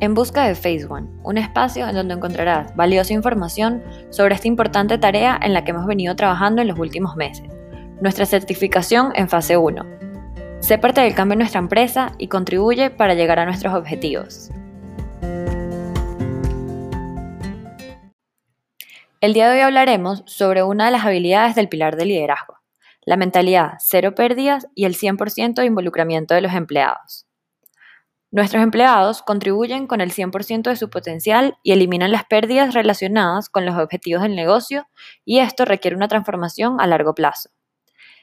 En busca de Phase One, un espacio en donde encontrarás valiosa información sobre esta importante tarea en la que hemos venido trabajando en los últimos meses, nuestra certificación en fase 1. Sé parte del cambio en nuestra empresa y contribuye para llegar a nuestros objetivos. El día de hoy hablaremos sobre una de las habilidades del pilar de liderazgo, la mentalidad cero pérdidas y el 100% de involucramiento de los empleados. Nuestros empleados contribuyen con el 100% de su potencial y eliminan las pérdidas relacionadas con los objetivos del negocio y esto requiere una transformación a largo plazo.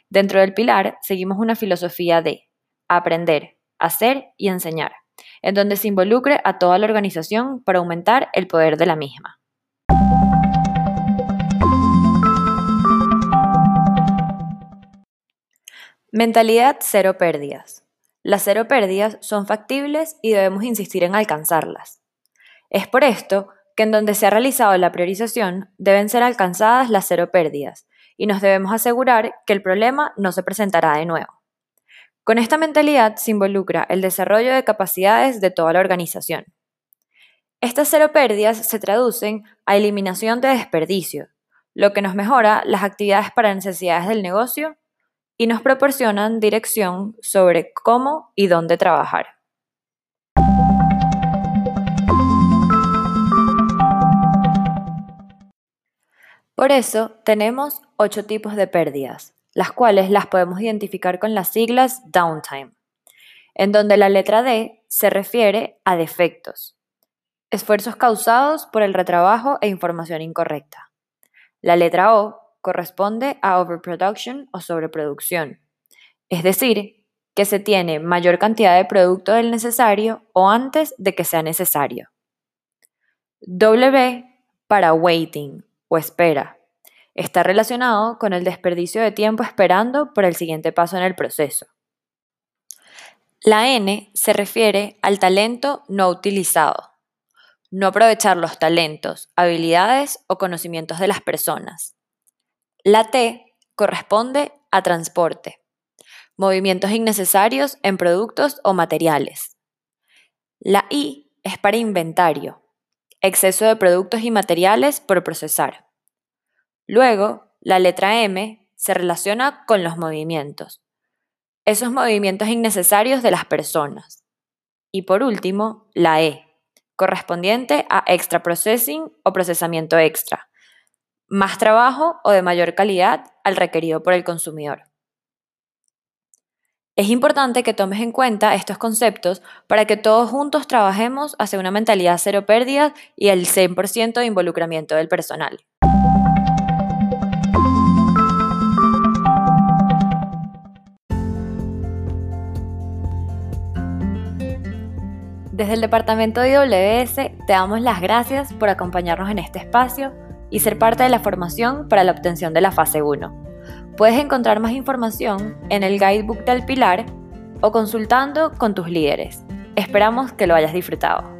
Dentro del pilar seguimos una filosofía de aprender, hacer y enseñar, en donde se involucre a toda la organización para aumentar el poder de la misma. Mentalidad cero pérdidas. Las cero pérdidas son factibles y debemos insistir en alcanzarlas. Es por esto que en donde se ha realizado la priorización deben ser alcanzadas las cero pérdidas y nos debemos asegurar que el problema no se presentará de nuevo. Con esta mentalidad se involucra el desarrollo de capacidades de toda la organización. Estas cero pérdidas se traducen a eliminación de desperdicio, lo que nos mejora las actividades para necesidades del negocio y nos proporcionan dirección sobre cómo y dónde trabajar. Por eso tenemos ocho tipos de pérdidas, las cuales las podemos identificar con las siglas downtime, en donde la letra D se refiere a defectos, esfuerzos causados por el retrabajo e información incorrecta. La letra O corresponde a overproduction o sobreproducción, es decir, que se tiene mayor cantidad de producto del necesario o antes de que sea necesario. W para waiting o espera. Está relacionado con el desperdicio de tiempo esperando por el siguiente paso en el proceso. La N se refiere al talento no utilizado. No aprovechar los talentos, habilidades o conocimientos de las personas. La T corresponde a transporte, movimientos innecesarios en productos o materiales. La I es para inventario, exceso de productos y materiales por procesar. Luego, la letra M se relaciona con los movimientos, esos movimientos innecesarios de las personas. Y por último, la E, correspondiente a extra processing o procesamiento extra, más trabajo o de mayor calidad al requerido por el consumidor. Es importante que tomes en cuenta estos conceptos para que todos juntos trabajemos hacia una mentalidad cero pérdidas y el 100% de involucramiento del personal. Desde el departamento de IWS te damos las gracias por acompañarnos en este espacio y ser parte de la formación para la obtención de la fase 1. Puedes encontrar más información en el guidebook del Pilar o consultando con tus líderes. Esperamos que lo hayas disfrutado.